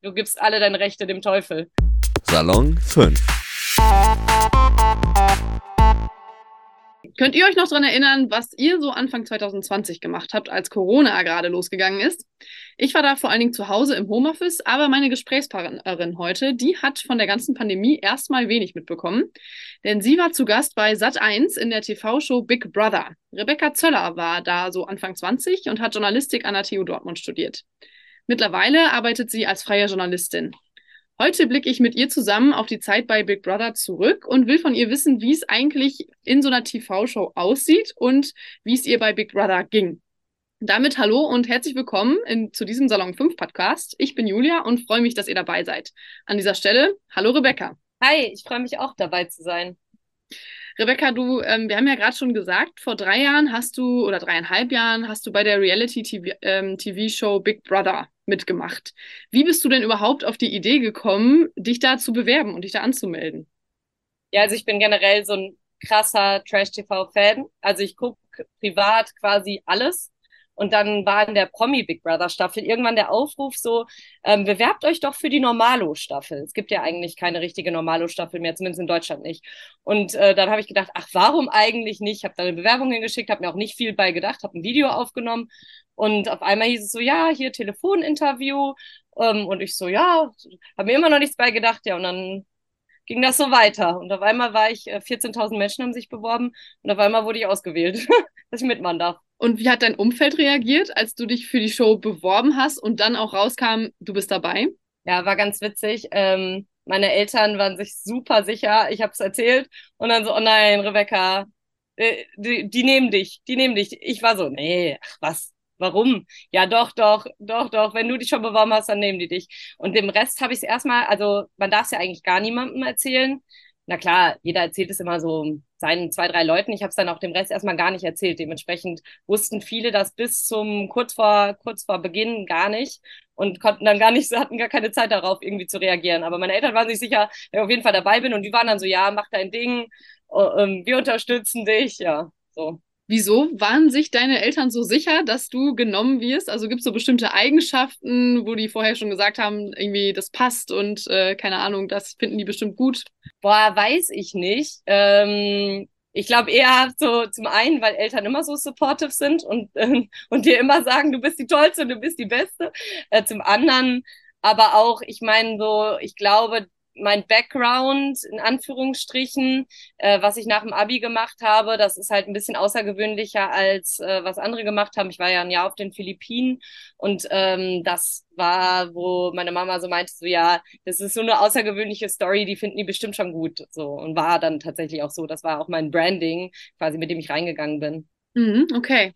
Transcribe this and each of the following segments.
Du gibst alle deine Rechte dem Teufel. Salon 5. Könnt ihr euch noch daran erinnern, was ihr so Anfang 2020 gemacht habt, als Corona gerade losgegangen ist? Ich war da vor allen Dingen zu Hause im Homeoffice, aber meine Gesprächspartnerin heute, die hat von der ganzen Pandemie erstmal wenig mitbekommen, denn sie war zu Gast bei Sat1 in der TV-Show Big Brother. Rebecca Zöller war da so Anfang 20 und hat Journalistik an der TU Dortmund studiert. Mittlerweile arbeitet sie als freie Journalistin. Heute blicke ich mit ihr zusammen auf die Zeit bei Big Brother zurück und will von ihr wissen, wie es eigentlich in so einer TV-Show aussieht und wie es ihr bei Big Brother ging. Damit hallo und herzlich willkommen in, zu diesem Salon 5 Podcast. Ich bin Julia und freue mich, dass ihr dabei seid. An dieser Stelle, hallo Rebecca. Hi, ich freue mich auch dabei zu sein. Rebecca, du, ähm, wir haben ja gerade schon gesagt, vor drei Jahren hast du oder dreieinhalb Jahren hast du bei der Reality-TV-Show ähm, Big Brother mitgemacht. Wie bist du denn überhaupt auf die Idee gekommen, dich da zu bewerben und dich da anzumelden? Ja, also ich bin generell so ein krasser Trash-TV-Fan. Also ich gucke privat quasi alles. Und dann war in der Promi Big Brother Staffel irgendwann der Aufruf so, ähm, bewerbt euch doch für die Normalo-Staffel. Es gibt ja eigentlich keine richtige Normalo-Staffel mehr, zumindest in Deutschland nicht. Und äh, dann habe ich gedacht, ach, warum eigentlich nicht? Habe da eine Bewerbung hingeschickt, habe mir auch nicht viel bei gedacht, habe ein Video aufgenommen und auf einmal hieß es so, ja, hier Telefoninterview. Ähm, und ich so, ja, habe mir immer noch nichts bei gedacht, ja, und dann ging das so weiter. Und auf einmal war ich, 14.000 äh, Menschen haben sich beworben und auf einmal wurde ich ausgewählt, dass ich mitmachen darf. Und wie hat dein Umfeld reagiert, als du dich für die Show beworben hast und dann auch rauskam, du bist dabei? Ja, war ganz witzig. Ähm, meine Eltern waren sich super sicher. Ich habe es erzählt und dann so, oh nein, Rebecca, äh, die, die nehmen dich, die nehmen dich. Ich war so, nee, ach was, warum? Ja, doch, doch, doch, doch. Wenn du dich schon beworben hast, dann nehmen die dich. Und dem Rest habe ich es erstmal, also man darf es ja eigentlich gar niemandem erzählen. Na klar, jeder erzählt es immer so seinen zwei, drei Leuten. Ich habe es dann auch dem Rest erstmal gar nicht erzählt. Dementsprechend wussten viele das bis zum kurz vor, kurz vor Beginn gar nicht und konnten dann gar nicht, hatten gar keine Zeit darauf, irgendwie zu reagieren. Aber meine Eltern waren sich sicher, dass ich auf jeden Fall dabei bin und die waren dann so, ja, mach dein Ding, oh, ähm, wir unterstützen dich, ja, so. Wieso waren sich deine Eltern so sicher, dass du genommen wirst? Also gibt es so bestimmte Eigenschaften, wo die vorher schon gesagt haben, irgendwie das passt und äh, keine Ahnung, das finden die bestimmt gut? Boah, weiß ich nicht. Ähm, ich glaube eher so zum einen, weil Eltern immer so supportive sind und, äh, und dir immer sagen, du bist die Tollste und du bist die Beste. Äh, zum anderen aber auch, ich meine so, ich glaube, mein Background in Anführungsstrichen, äh, was ich nach dem Abi gemacht habe, das ist halt ein bisschen außergewöhnlicher als äh, was andere gemacht haben. Ich war ja ein Jahr auf den Philippinen und ähm, das war, wo meine Mama so meinte, so ja, das ist so eine außergewöhnliche Story, die finden die bestimmt schon gut. So und war dann tatsächlich auch so. Das war auch mein Branding, quasi mit dem ich reingegangen bin. Mhm, okay.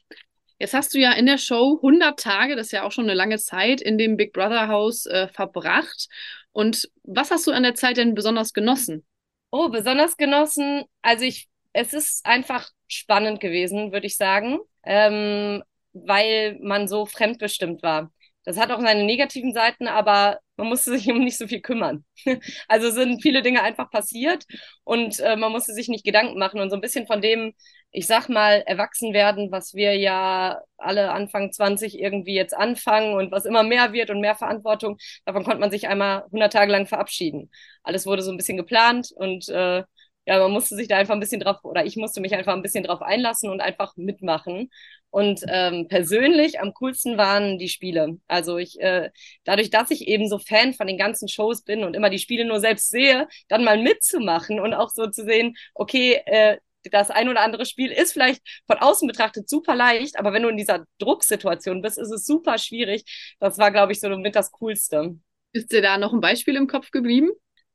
Jetzt hast du ja in der Show 100 Tage, das ist ja auch schon eine lange Zeit, in dem Big Brother Haus äh, verbracht. Und was hast du an der Zeit denn besonders genossen? Oh, besonders genossen. Also ich, es ist einfach spannend gewesen, würde ich sagen, ähm, weil man so fremdbestimmt war. Das hat auch seine negativen Seiten, aber man musste sich um nicht so viel kümmern. Also sind viele Dinge einfach passiert und äh, man musste sich nicht Gedanken machen und so ein bisschen von dem, ich sag mal, erwachsen werden, was wir ja alle Anfang 20 irgendwie jetzt anfangen und was immer mehr wird und mehr Verantwortung, davon konnte man sich einmal 100 Tage lang verabschieden. Alles wurde so ein bisschen geplant und äh, ja, man musste sich da einfach ein bisschen drauf, oder ich musste mich einfach ein bisschen drauf einlassen und einfach mitmachen. Und ähm, persönlich am coolsten waren die Spiele. Also ich, äh, dadurch, dass ich eben so Fan von den ganzen Shows bin und immer die Spiele nur selbst sehe, dann mal mitzumachen und auch so zu sehen, okay, äh, das ein oder andere Spiel ist vielleicht von außen betrachtet super leicht, aber wenn du in dieser Drucksituation bist, ist es super schwierig. Das war, glaube ich, so mit das Coolste. Ist dir da noch ein Beispiel im Kopf geblieben?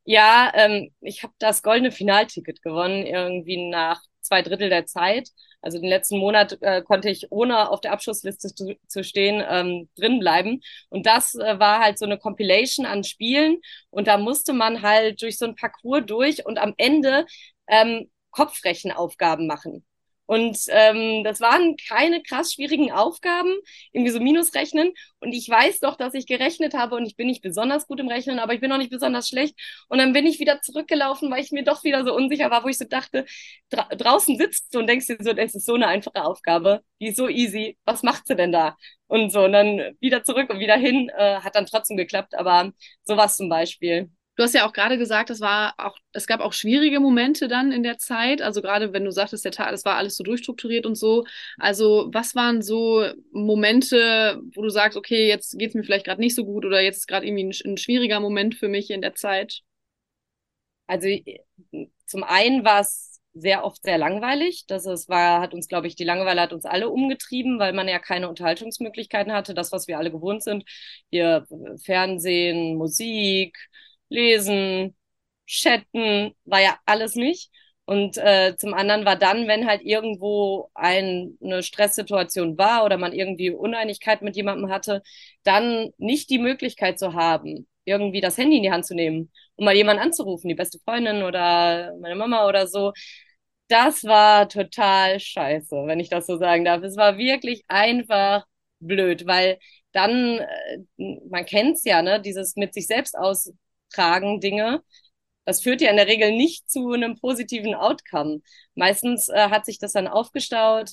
Ja, ähm, ich habe das goldene Finalticket gewonnen, irgendwie nach zwei Drittel der Zeit. Also den letzten Monat äh, konnte ich ohne auf der Abschlussliste zu, zu stehen ähm, drin bleiben. Und das äh, war halt so eine Compilation an Spielen. Und da musste man halt durch so ein Parcours durch und am Ende ähm, Kopfrechenaufgaben machen. Und ähm, das waren keine krass schwierigen Aufgaben, irgendwie so Minusrechnen. Und ich weiß doch, dass ich gerechnet habe und ich bin nicht besonders gut im Rechnen, aber ich bin auch nicht besonders schlecht. Und dann bin ich wieder zurückgelaufen, weil ich mir doch wieder so unsicher war, wo ich so dachte, dra draußen sitzt du und denkst dir so, das ist so eine einfache Aufgabe, die ist so easy, was macht sie denn da? Und so, und dann wieder zurück und wieder hin, äh, hat dann trotzdem geklappt, aber sowas zum Beispiel. Du hast ja auch gerade gesagt, es war auch, es gab auch schwierige Momente dann in der Zeit. Also gerade wenn du sagtest, der Tag, das war alles so durchstrukturiert und so. Also was waren so Momente, wo du sagst, okay, jetzt geht es mir vielleicht gerade nicht so gut oder jetzt ist gerade irgendwie ein, ein, schwieriger Moment für mich in der Zeit? Also zum einen war es sehr oft sehr langweilig. Das ist, war, hat uns, glaube ich, die Langeweile hat uns alle umgetrieben, weil man ja keine Unterhaltungsmöglichkeiten hatte. Das, was wir alle gewohnt sind. Hier Fernsehen, Musik, lesen, chatten, war ja alles nicht. Und äh, zum anderen war dann, wenn halt irgendwo ein, eine Stresssituation war oder man irgendwie Uneinigkeit mit jemandem hatte, dann nicht die Möglichkeit zu haben, irgendwie das Handy in die Hand zu nehmen, um mal jemanden anzurufen, die beste Freundin oder meine Mama oder so. Das war total scheiße, wenn ich das so sagen darf. Es war wirklich einfach blöd, weil dann, äh, man kennt's ja, ne, dieses mit sich selbst aus tragen Dinge. Das führt ja in der Regel nicht zu einem positiven Outcome. Meistens äh, hat sich das dann aufgestaut,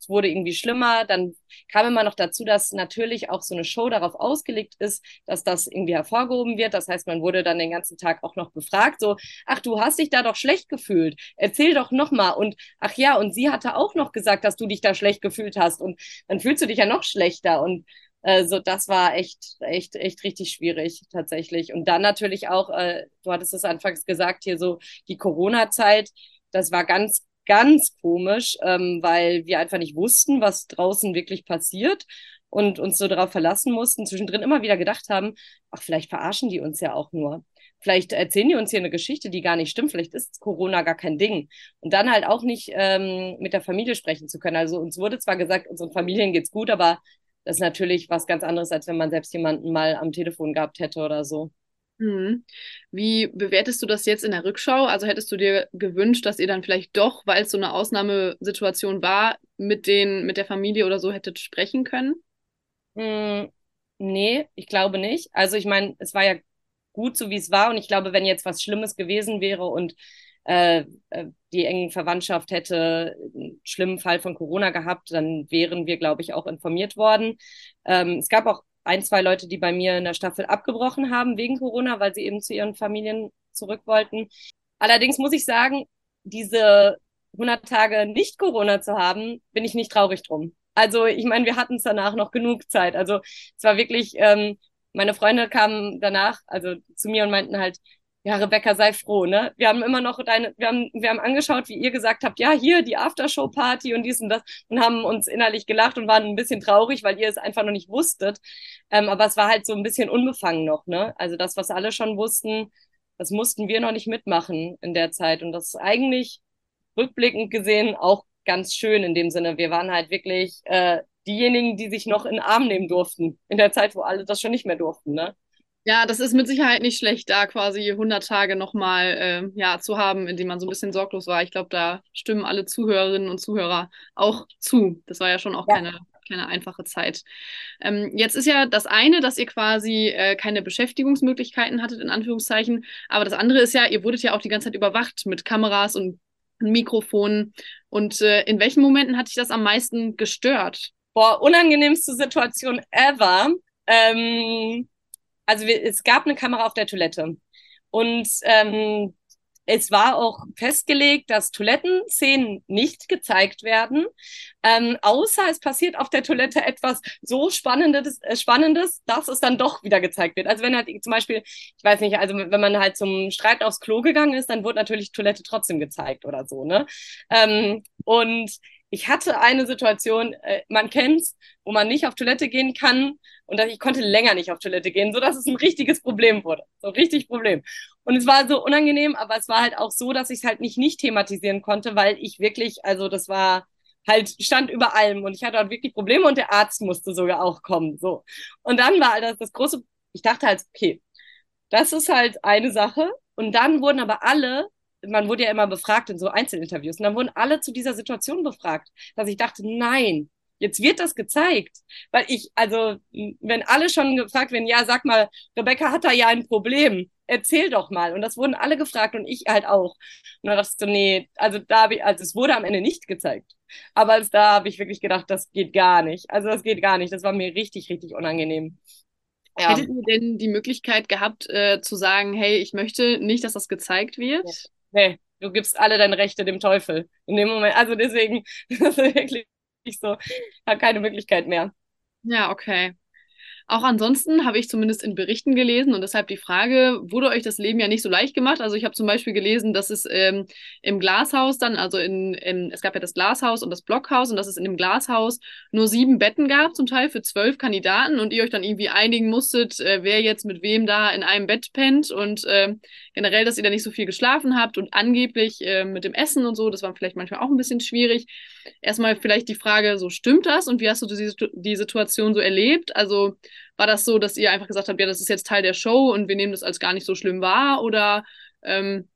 es wurde irgendwie schlimmer. Dann kam immer noch dazu, dass natürlich auch so eine Show darauf ausgelegt ist, dass das irgendwie hervorgehoben wird. Das heißt, man wurde dann den ganzen Tag auch noch befragt, so, ach, du hast dich da doch schlecht gefühlt. Erzähl doch nochmal. Und ach ja, und sie hatte auch noch gesagt, dass du dich da schlecht gefühlt hast. Und dann fühlst du dich ja noch schlechter. Und also das war echt, echt, echt richtig schwierig tatsächlich. Und dann natürlich auch, äh, du hattest es anfangs gesagt, hier so die Corona-Zeit, das war ganz, ganz komisch, ähm, weil wir einfach nicht wussten, was draußen wirklich passiert und uns so darauf verlassen mussten, zwischendrin immer wieder gedacht haben, ach, vielleicht verarschen die uns ja auch nur. Vielleicht erzählen die uns hier eine Geschichte, die gar nicht stimmt. Vielleicht ist Corona gar kein Ding. Und dann halt auch nicht ähm, mit der Familie sprechen zu können. Also uns wurde zwar gesagt, unseren Familien geht's gut, aber das ist natürlich was ganz anderes, als wenn man selbst jemanden mal am Telefon gehabt hätte oder so. Mhm. Wie bewertest du das jetzt in der Rückschau? Also hättest du dir gewünscht, dass ihr dann vielleicht doch, weil es so eine Ausnahmesituation war, mit den, mit der Familie oder so hättet sprechen können? Mhm. Nee, ich glaube nicht. Also ich meine, es war ja gut so, wie es war. Und ich glaube, wenn jetzt was Schlimmes gewesen wäre und äh, äh, die engen Verwandtschaft hätte einen schlimmen Fall von Corona gehabt, dann wären wir, glaube ich, auch informiert worden. Ähm, es gab auch ein, zwei Leute, die bei mir in der Staffel abgebrochen haben wegen Corona, weil sie eben zu ihren Familien zurück wollten. Allerdings muss ich sagen, diese 100 Tage nicht Corona zu haben, bin ich nicht traurig drum. Also ich meine, wir hatten es danach noch genug Zeit. Also es war wirklich, ähm, meine Freunde kamen danach, also zu mir und meinten halt, ja, Rebecca, sei froh, ne? Wir haben immer noch deine, wir haben, wir haben angeschaut, wie ihr gesagt habt, ja, hier die Aftershow-Party und dies und das und haben uns innerlich gelacht und waren ein bisschen traurig, weil ihr es einfach noch nicht wusstet. Ähm, aber es war halt so ein bisschen unbefangen noch, ne? Also das, was alle schon wussten, das mussten wir noch nicht mitmachen in der Zeit. Und das ist eigentlich rückblickend gesehen auch ganz schön in dem Sinne. Wir waren halt wirklich äh, diejenigen, die sich noch in den Arm nehmen durften, in der Zeit, wo alle das schon nicht mehr durften, ne? Ja, das ist mit Sicherheit nicht schlecht, da quasi 100 Tage nochmal äh, ja, zu haben, in denen man so ein bisschen sorglos war. Ich glaube, da stimmen alle Zuhörerinnen und Zuhörer auch zu. Das war ja schon auch ja. keine, keine einfache Zeit. Ähm, jetzt ist ja das eine, dass ihr quasi äh, keine Beschäftigungsmöglichkeiten hattet, in Anführungszeichen. Aber das andere ist ja, ihr wurdet ja auch die ganze Zeit überwacht mit Kameras und Mikrofonen. Und äh, in welchen Momenten hat dich das am meisten gestört? Boah, unangenehmste Situation ever. Ähm also wir, es gab eine Kamera auf der Toilette. Und ähm, es war auch festgelegt, dass Toilettenszenen nicht gezeigt werden, ähm, außer es passiert auf der Toilette etwas so Spannendes, äh, Spannendes, dass es dann doch wieder gezeigt wird. Also wenn halt zum Beispiel, ich weiß nicht, also wenn man halt zum Streit aufs Klo gegangen ist, dann wurde natürlich Toilette trotzdem gezeigt oder so, ne? Ähm, und ich hatte eine Situation, äh, man kennt's, wo man nicht auf Toilette gehen kann und ich konnte länger nicht auf Toilette gehen, so dass es ein richtiges Problem wurde, so richtig Problem. Und es war so unangenehm, aber es war halt auch so, dass ich es halt nicht nicht thematisieren konnte, weil ich wirklich, also das war halt stand über allem und ich hatte halt wirklich Probleme und der Arzt musste sogar auch kommen, so. Und dann war das, das große, ich dachte halt, okay, das ist halt eine Sache und dann wurden aber alle man wurde ja immer befragt in so Einzelinterviews und dann wurden alle zu dieser Situation befragt, dass ich dachte, nein, jetzt wird das gezeigt. Weil ich, also, wenn alle schon gefragt werden, ja, sag mal, Rebecca hat da ja ein Problem, erzähl doch mal. Und das wurden alle gefragt und ich halt auch. Und dann dachte ich so, nee, also da habe ich, also es wurde am Ende nicht gezeigt. Aber als da habe ich wirklich gedacht, das geht gar nicht. Also das geht gar nicht. Das war mir richtig, richtig unangenehm. Ja. Hättet ihr denn die Möglichkeit gehabt, äh, zu sagen, hey, ich möchte nicht, dass das gezeigt wird? Nee, du gibst alle deine Rechte dem Teufel. In dem Moment, also deswegen, das ist wirklich so, hat keine Möglichkeit mehr. Ja, okay. Auch ansonsten habe ich zumindest in Berichten gelesen und deshalb die Frage, wurde euch das Leben ja nicht so leicht gemacht? Also ich habe zum Beispiel gelesen, dass es ähm, im Glashaus dann, also in, in, es gab ja das Glashaus und das Blockhaus und dass es in dem Glashaus nur sieben Betten gab, zum Teil für zwölf Kandidaten und ihr euch dann irgendwie einigen musstet, äh, wer jetzt mit wem da in einem Bett pennt und äh, generell, dass ihr da nicht so viel geschlafen habt und angeblich äh, mit dem Essen und so, das war vielleicht manchmal auch ein bisschen schwierig. Erstmal vielleicht die Frage, so stimmt das und wie hast du die, die Situation so erlebt? Also war das so, dass ihr einfach gesagt habt, ja, das ist jetzt Teil der Show und wir nehmen das als gar nicht so schlimm wahr? Oder ähm,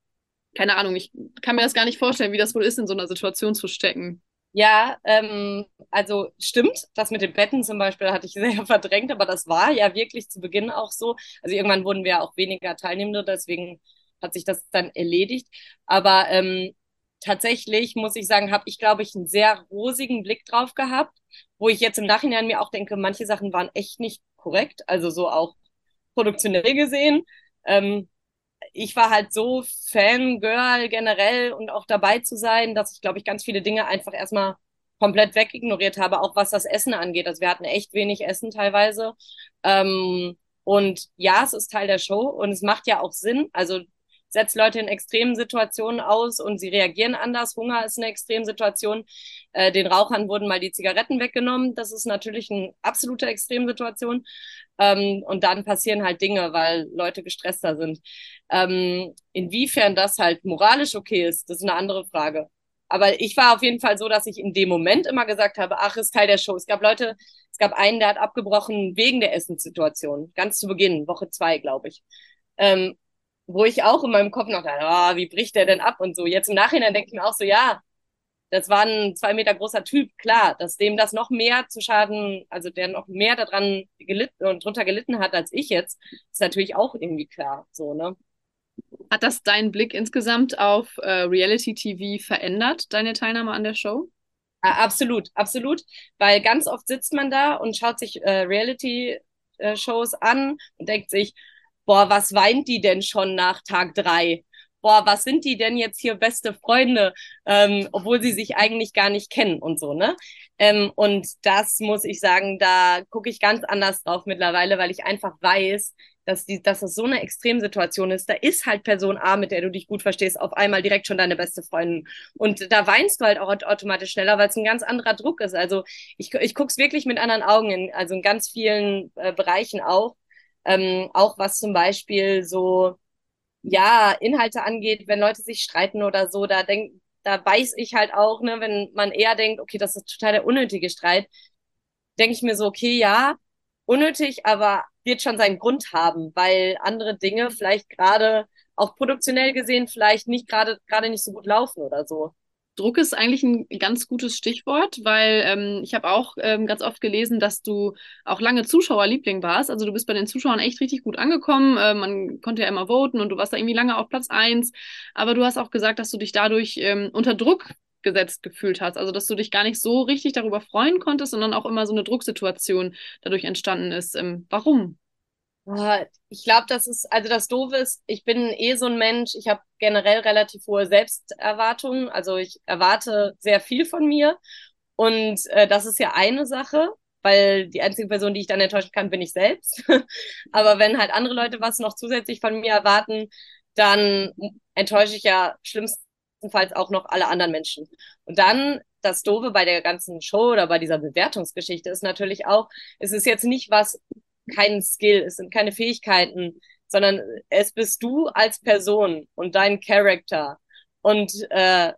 keine Ahnung, ich kann mir das gar nicht vorstellen, wie das wohl ist, in so einer Situation zu stecken. Ja, ähm, also stimmt, das mit den Betten zum Beispiel hatte ich sehr verdrängt, aber das war ja wirklich zu Beginn auch so. Also irgendwann wurden wir auch weniger Teilnehmende, deswegen hat sich das dann erledigt. Aber ähm, tatsächlich muss ich sagen, habe ich, glaube ich, einen sehr rosigen Blick drauf gehabt, wo ich jetzt im Nachhinein mir auch denke, manche Sachen waren echt nicht korrekt, also so auch produktionell gesehen. Ähm, ich war halt so Fangirl generell und auch dabei zu sein, dass ich, glaube ich, ganz viele Dinge einfach erstmal komplett wegignoriert habe, auch was das Essen angeht. Also wir hatten echt wenig Essen teilweise. Ähm, und ja, es ist Teil der Show und es macht ja auch Sinn. Also setzt Leute in extremen Situationen aus und sie reagieren anders. Hunger ist eine Extremsituation. Äh, den Rauchern wurden mal die Zigaretten weggenommen. Das ist natürlich eine absolute Extremsituation. Ähm, und dann passieren halt Dinge, weil Leute gestresster sind. Ähm, inwiefern das halt moralisch okay ist, das ist eine andere Frage. Aber ich war auf jeden Fall so, dass ich in dem Moment immer gesagt habe, ach, ist Teil der Show. Es gab Leute, es gab einen, der hat abgebrochen wegen der Essenssituation. Ganz zu Beginn, Woche zwei, glaube ich. Ähm, wo ich auch in meinem Kopf noch dachte, oh, wie bricht der denn ab und so. Jetzt im Nachhinein denke ich mir auch so, ja, das war ein zwei Meter großer Typ, klar, dass dem das noch mehr zu schaden, also der noch mehr daran gelitten und drunter gelitten hat als ich jetzt, ist natürlich auch irgendwie klar, so, ne? Hat das deinen Blick insgesamt auf äh, Reality TV verändert, deine Teilnahme an der Show? absolut, absolut, weil ganz oft sitzt man da und schaut sich äh, Reality-Shows an und denkt sich, boah, was weint die denn schon nach Tag drei? Boah, was sind die denn jetzt hier beste Freunde, ähm, obwohl sie sich eigentlich gar nicht kennen und so, ne? Ähm, und das muss ich sagen, da gucke ich ganz anders drauf mittlerweile, weil ich einfach weiß, dass, die, dass das so eine Extremsituation ist. Da ist halt Person A, mit der du dich gut verstehst, auf einmal direkt schon deine beste Freundin. Und da weinst du halt auch automatisch schneller, weil es ein ganz anderer Druck ist. Also ich, ich gucke es wirklich mit anderen Augen, in, also in ganz vielen äh, Bereichen auch. Ähm, auch was zum Beispiel so, ja, Inhalte angeht, wenn Leute sich streiten oder so, da denk, da weiß ich halt auch, ne, wenn man eher denkt, okay, das ist total der unnötige Streit, denke ich mir so, okay, ja, unnötig, aber wird schon seinen Grund haben, weil andere Dinge vielleicht gerade auch produktionell gesehen vielleicht nicht gerade gerade nicht so gut laufen oder so. Druck ist eigentlich ein ganz gutes Stichwort, weil ähm, ich habe auch ähm, ganz oft gelesen, dass du auch lange Zuschauerliebling warst. Also du bist bei den Zuschauern echt richtig gut angekommen. Äh, man konnte ja immer voten und du warst da irgendwie lange auf Platz eins. Aber du hast auch gesagt, dass du dich dadurch ähm, unter Druck gesetzt gefühlt hast. Also dass du dich gar nicht so richtig darüber freuen konntest, sondern auch immer so eine Drucksituation dadurch entstanden ist. Ähm, warum? Ich glaube, das ist, also das Doofe ist, ich bin eh so ein Mensch, ich habe generell relativ hohe Selbsterwartungen, also ich erwarte sehr viel von mir und äh, das ist ja eine Sache, weil die einzige Person, die ich dann enttäuschen kann, bin ich selbst. Aber wenn halt andere Leute was noch zusätzlich von mir erwarten, dann enttäusche ich ja schlimmstenfalls auch noch alle anderen Menschen. Und dann das Doofe bei der ganzen Show oder bei dieser Bewertungsgeschichte ist natürlich auch, es ist jetzt nicht was kein Skill, es sind keine Fähigkeiten, sondern es bist du als Person und dein Charakter. Und äh,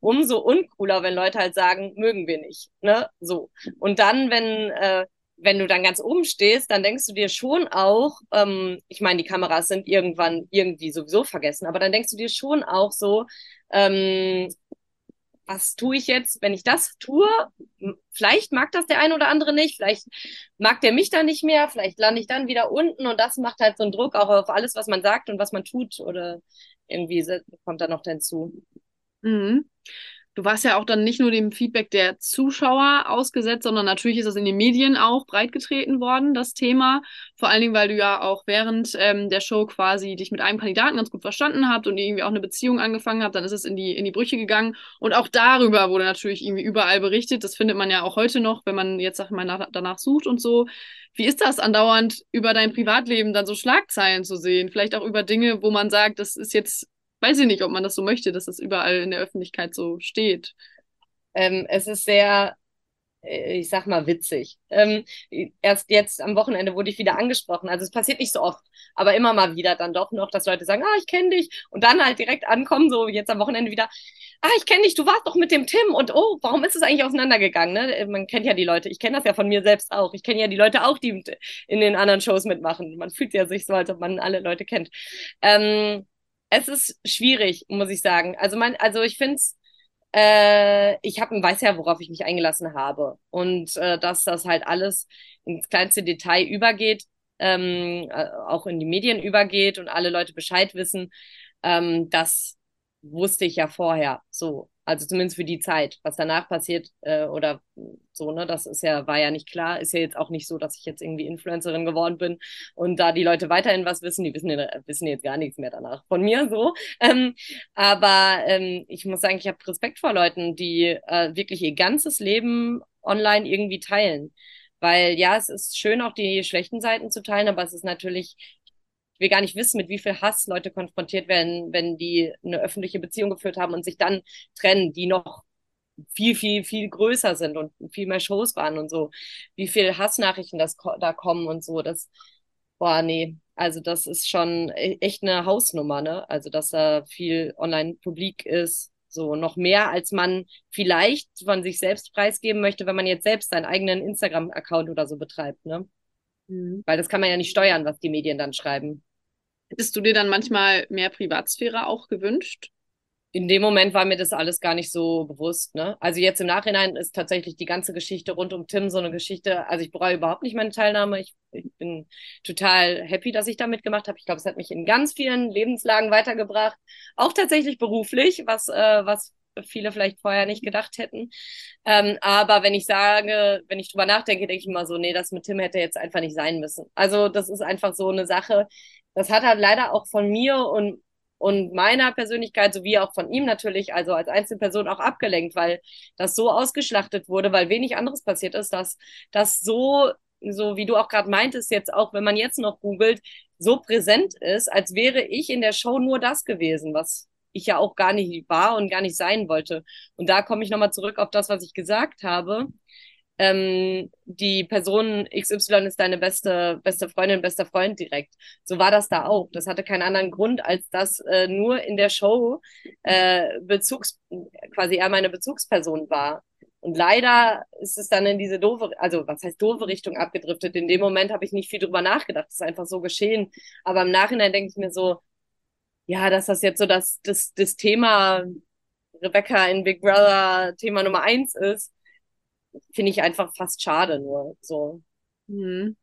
umso uncooler, wenn Leute halt sagen, mögen wir nicht. Ne? So. Und dann, wenn äh, wenn du dann ganz oben stehst, dann denkst du dir schon auch, ähm, ich meine, die Kameras sind irgendwann irgendwie sowieso vergessen, aber dann denkst du dir schon auch so, ähm, was tue ich jetzt, wenn ich das tue? Vielleicht mag das der eine oder andere nicht, vielleicht mag der mich dann nicht mehr, vielleicht lande ich dann wieder unten und das macht halt so einen Druck auch auf alles, was man sagt und was man tut oder irgendwie kommt da noch dazu. Mhm. Du warst ja auch dann nicht nur dem Feedback der Zuschauer ausgesetzt, sondern natürlich ist das in den Medien auch breitgetreten worden, das Thema. Vor allen Dingen, weil du ja auch während ähm, der Show quasi dich mit einem Kandidaten ganz gut verstanden habt und irgendwie auch eine Beziehung angefangen habt, dann ist es in die, in die Brüche gegangen. Und auch darüber wurde natürlich irgendwie überall berichtet. Das findet man ja auch heute noch, wenn man jetzt sag mal nach, danach sucht und so. Wie ist das andauernd über dein Privatleben dann so Schlagzeilen zu sehen? Vielleicht auch über Dinge, wo man sagt, das ist jetzt weiß ich nicht, ob man das so möchte, dass das überall in der Öffentlichkeit so steht. Ähm, es ist sehr, äh, ich sag mal, witzig. Ähm, erst jetzt am Wochenende wurde ich wieder angesprochen. Also es passiert nicht so oft, aber immer mal wieder dann doch noch, dass Leute sagen, ah, ich kenne dich und dann halt direkt ankommen, so jetzt am Wochenende wieder, ah, ich kenne dich, du warst doch mit dem Tim und oh, warum ist es eigentlich auseinandergegangen? Ne? Man kennt ja die Leute, ich kenne das ja von mir selbst auch. Ich kenne ja die Leute auch, die in den anderen Shows mitmachen. Man fühlt ja sich so, als ob man alle Leute kennt. Ähm, es ist schwierig, muss ich sagen. Also mein, also ich finde es, äh, ich hab, weiß ja, worauf ich mich eingelassen habe. Und äh, dass das halt alles ins kleinste Detail übergeht, ähm, äh, auch in die Medien übergeht und alle Leute Bescheid wissen, ähm, das wusste ich ja vorher. So. Also zumindest für die Zeit. Was danach passiert äh, oder so, ne, das ist ja, war ja nicht klar. Ist ja jetzt auch nicht so, dass ich jetzt irgendwie Influencerin geworden bin und da die Leute weiterhin was wissen, die wissen, wissen jetzt gar nichts mehr danach von mir so. Ähm, aber ähm, ich muss sagen, ich habe Respekt vor Leuten, die äh, wirklich ihr ganzes Leben online irgendwie teilen. Weil ja, es ist schön, auch die schlechten Seiten zu teilen, aber es ist natürlich ich will gar nicht wissen, mit wie viel Hass Leute konfrontiert werden, wenn die eine öffentliche Beziehung geführt haben und sich dann trennen, die noch viel, viel, viel größer sind und viel mehr Shows waren und so. Wie viel Hassnachrichten das da kommen und so. Das, boah, nee. Also das ist schon e-, echt eine Hausnummer, ne? Also dass da viel online-publik ist. So noch mehr, als man vielleicht von sich selbst preisgeben möchte, wenn man jetzt selbst seinen eigenen Instagram-Account oder so betreibt, ne? Mhm. Weil das kann man ja nicht steuern, was die Medien dann schreiben. Hättest du dir dann manchmal mehr Privatsphäre auch gewünscht? In dem Moment war mir das alles gar nicht so bewusst. Ne? Also jetzt im Nachhinein ist tatsächlich die ganze Geschichte rund um Tim so eine Geschichte. Also ich bereue überhaupt nicht meine Teilnahme. Ich, ich bin total happy, dass ich da mitgemacht habe. Ich glaube, es hat mich in ganz vielen Lebenslagen weitergebracht. Auch tatsächlich beruflich, was, äh, was viele vielleicht vorher nicht gedacht hätten. Ähm, aber wenn ich sage, wenn ich drüber nachdenke, denke ich immer so, nee, das mit Tim hätte jetzt einfach nicht sein müssen. Also das ist einfach so eine Sache. Das hat halt leider auch von mir und und meiner Persönlichkeit sowie auch von ihm natürlich, also als Einzelperson auch abgelenkt, weil das so ausgeschlachtet wurde, weil wenig anderes passiert ist, dass das so, so wie du auch gerade meintest, jetzt auch, wenn man jetzt noch googelt, so präsent ist, als wäre ich in der Show nur das gewesen, was ich ja auch gar nicht war und gar nicht sein wollte. Und da komme ich nochmal zurück auf das, was ich gesagt habe. Ähm, die Person XY ist deine beste, beste Freundin, bester Freund direkt. So war das da auch. Das hatte keinen anderen Grund, als dass äh, nur in der Show äh, Bezugs, quasi er meine Bezugsperson war. Und leider ist es dann in diese doofe, also was heißt doofe Richtung abgedriftet. In dem Moment habe ich nicht viel drüber nachgedacht. Das ist einfach so geschehen. Aber im Nachhinein denke ich mir so, ja, dass das jetzt so das, das, das Thema Rebecca in Big Brother Thema Nummer eins ist, finde ich einfach fast schade nur so. Mhm.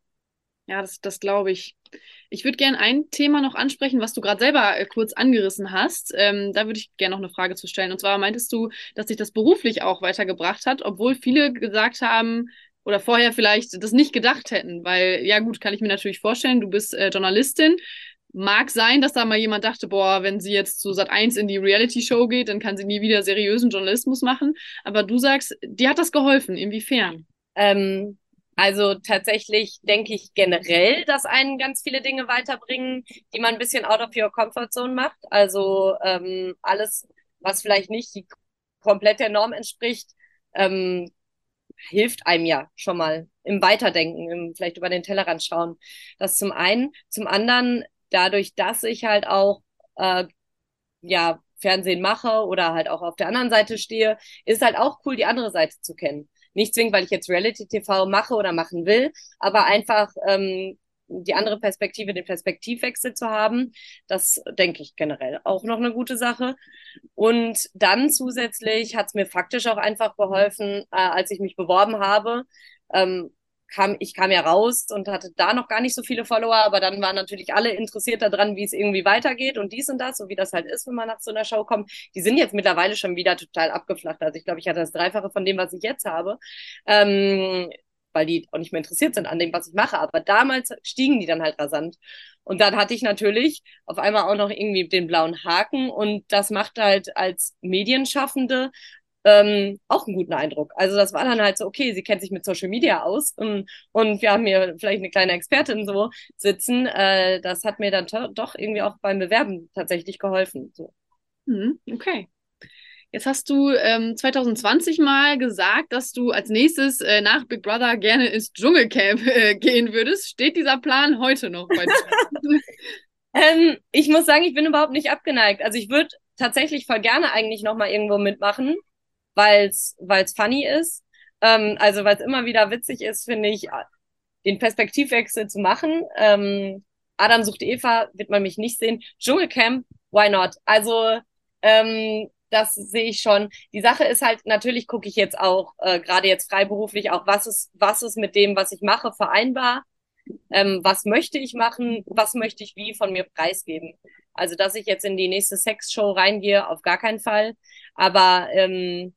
Ja, das, das glaube ich. Ich würde gerne ein Thema noch ansprechen, was du gerade selber äh, kurz angerissen hast. Ähm, da würde ich gerne noch eine Frage zu stellen. Und zwar meintest du, dass sich das beruflich auch weitergebracht hat, obwohl viele gesagt haben, oder vorher vielleicht das nicht gedacht hätten, weil, ja gut, kann ich mir natürlich vorstellen, du bist äh, Journalistin, Mag sein, dass da mal jemand dachte, boah, wenn sie jetzt zu Sat 1 in die Reality-Show geht, dann kann sie nie wieder seriösen Journalismus machen. Aber du sagst, dir hat das geholfen. Inwiefern? Ähm, also tatsächlich denke ich generell, dass einen ganz viele Dinge weiterbringen, die man ein bisschen out of your comfort zone macht. Also ähm, alles, was vielleicht nicht komplett der Norm entspricht, ähm, hilft einem ja schon mal im Weiterdenken, im vielleicht über den Tellerrand schauen. Das zum einen. Zum anderen dadurch, dass ich halt auch äh, ja Fernsehen mache oder halt auch auf der anderen Seite stehe, ist halt auch cool, die andere Seite zu kennen. Nicht zwingend, weil ich jetzt Reality-TV mache oder machen will, aber einfach ähm, die andere Perspektive, den Perspektivwechsel zu haben. Das denke ich generell auch noch eine gute Sache. Und dann zusätzlich hat es mir faktisch auch einfach geholfen, äh, als ich mich beworben habe. Ähm, kam, ich kam ja raus und hatte da noch gar nicht so viele Follower, aber dann waren natürlich alle interessiert daran, wie es irgendwie weitergeht und dies und das, so wie das halt ist, wenn man nach so einer Show kommt. Die sind jetzt mittlerweile schon wieder total abgeflacht. Also ich glaube, ich hatte das Dreifache von dem, was ich jetzt habe. Ähm, weil die auch nicht mehr interessiert sind an dem, was ich mache. Aber damals stiegen die dann halt rasant. Und dann hatte ich natürlich auf einmal auch noch irgendwie den blauen Haken und das macht halt als Medienschaffende ähm, auch einen guten Eindruck. Also das war dann halt so, okay, sie kennt sich mit Social Media aus und, ähm, und wir haben hier vielleicht eine kleine Expertin so sitzen. Äh, das hat mir dann doch irgendwie auch beim Bewerben tatsächlich geholfen. So. Mhm, okay. Jetzt hast du ähm, 2020 mal gesagt, dass du als nächstes äh, nach Big Brother gerne ins Dschungelcamp äh, gehen würdest. Steht dieser Plan heute noch bei dir? ähm, ich muss sagen, ich bin überhaupt nicht abgeneigt. Also ich würde tatsächlich voll gerne eigentlich noch mal irgendwo mitmachen, weil es funny ist. Ähm, also weil es immer wieder witzig ist, finde ich, den Perspektivwechsel zu machen. Ähm, Adam sucht Eva, wird man mich nicht sehen. Dschungelcamp, why not? Also ähm, das sehe ich schon. Die Sache ist halt, natürlich gucke ich jetzt auch, äh, gerade jetzt freiberuflich, auch was ist, was ist mit dem, was ich mache, vereinbar. Ähm, was möchte ich machen, was möchte ich wie von mir preisgeben. Also, dass ich jetzt in die nächste Sexshow reingehe, auf gar keinen Fall. Aber ähm,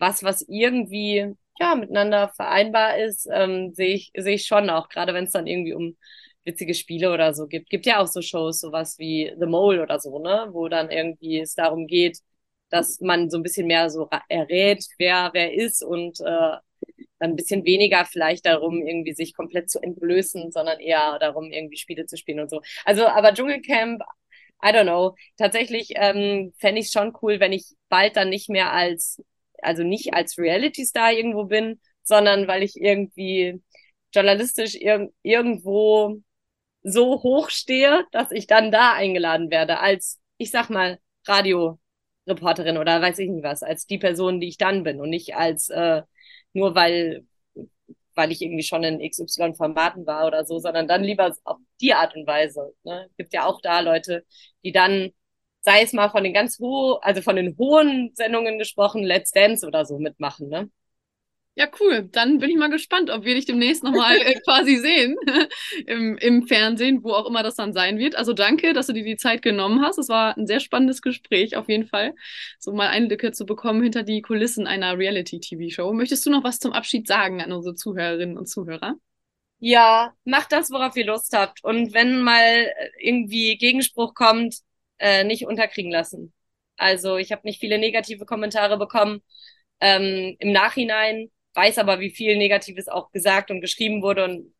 was, was irgendwie ja miteinander vereinbar ist, ähm, sehe ich, sehe ich schon auch, gerade wenn es dann irgendwie um witzige Spiele oder so gibt. Gibt ja auch so Shows, sowas wie The Mole oder so, ne, wo dann irgendwie es darum geht, dass man so ein bisschen mehr so errät, wer wer ist und äh, dann ein bisschen weniger vielleicht darum, irgendwie sich komplett zu entblößen, sondern eher darum, irgendwie Spiele zu spielen und so. Also, aber Dschungelcamp, I don't know. Tatsächlich ähm, fände ich es schon cool, wenn ich bald dann nicht mehr als, also nicht als Reality-Star irgendwo bin, sondern weil ich irgendwie journalistisch ir irgendwo so hoch stehe, dass ich dann da eingeladen werde als, ich sag mal, Radio Reporterin oder weiß ich nicht was, als die Person, die ich dann bin und nicht als äh, nur weil, weil ich irgendwie schon in XY-Formaten war oder so, sondern dann lieber auf die Art und Weise. Ne? Gibt ja auch da Leute, die dann, sei es mal von den ganz hohen, also von den hohen Sendungen gesprochen, Let's Dance oder so mitmachen, ne? Ja, cool. Dann bin ich mal gespannt, ob wir dich demnächst nochmal äh, quasi sehen Im, im Fernsehen, wo auch immer das dann sein wird. Also danke, dass du dir die Zeit genommen hast. Es war ein sehr spannendes Gespräch auf jeden Fall, so mal Einblicke zu bekommen hinter die Kulissen einer Reality-TV-Show. Möchtest du noch was zum Abschied sagen an unsere Zuhörerinnen und Zuhörer? Ja, macht das, worauf ihr Lust habt. Und wenn mal irgendwie Gegenspruch kommt, äh, nicht unterkriegen lassen. Also ich habe nicht viele negative Kommentare bekommen. Ähm, Im Nachhinein weiß aber, wie viel Negatives auch gesagt und geschrieben wurde und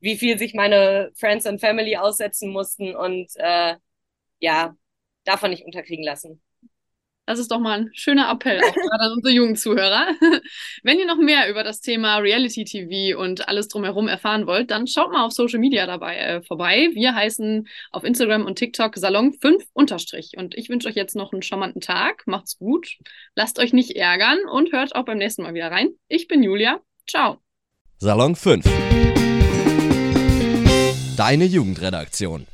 wie viel sich meine Friends and Family aussetzen mussten und äh, ja, davon nicht unterkriegen lassen. Das ist doch mal ein schöner Appell auch gerade an unsere jungen Zuhörer. Wenn ihr noch mehr über das Thema Reality TV und alles drumherum erfahren wollt, dann schaut mal auf Social Media dabei äh, vorbei. Wir heißen auf Instagram und TikTok Salon 5 unterstrich. Und ich wünsche euch jetzt noch einen charmanten Tag. Macht's gut. Lasst euch nicht ärgern und hört auch beim nächsten Mal wieder rein. Ich bin Julia. Ciao. Salon 5. Deine Jugendredaktion.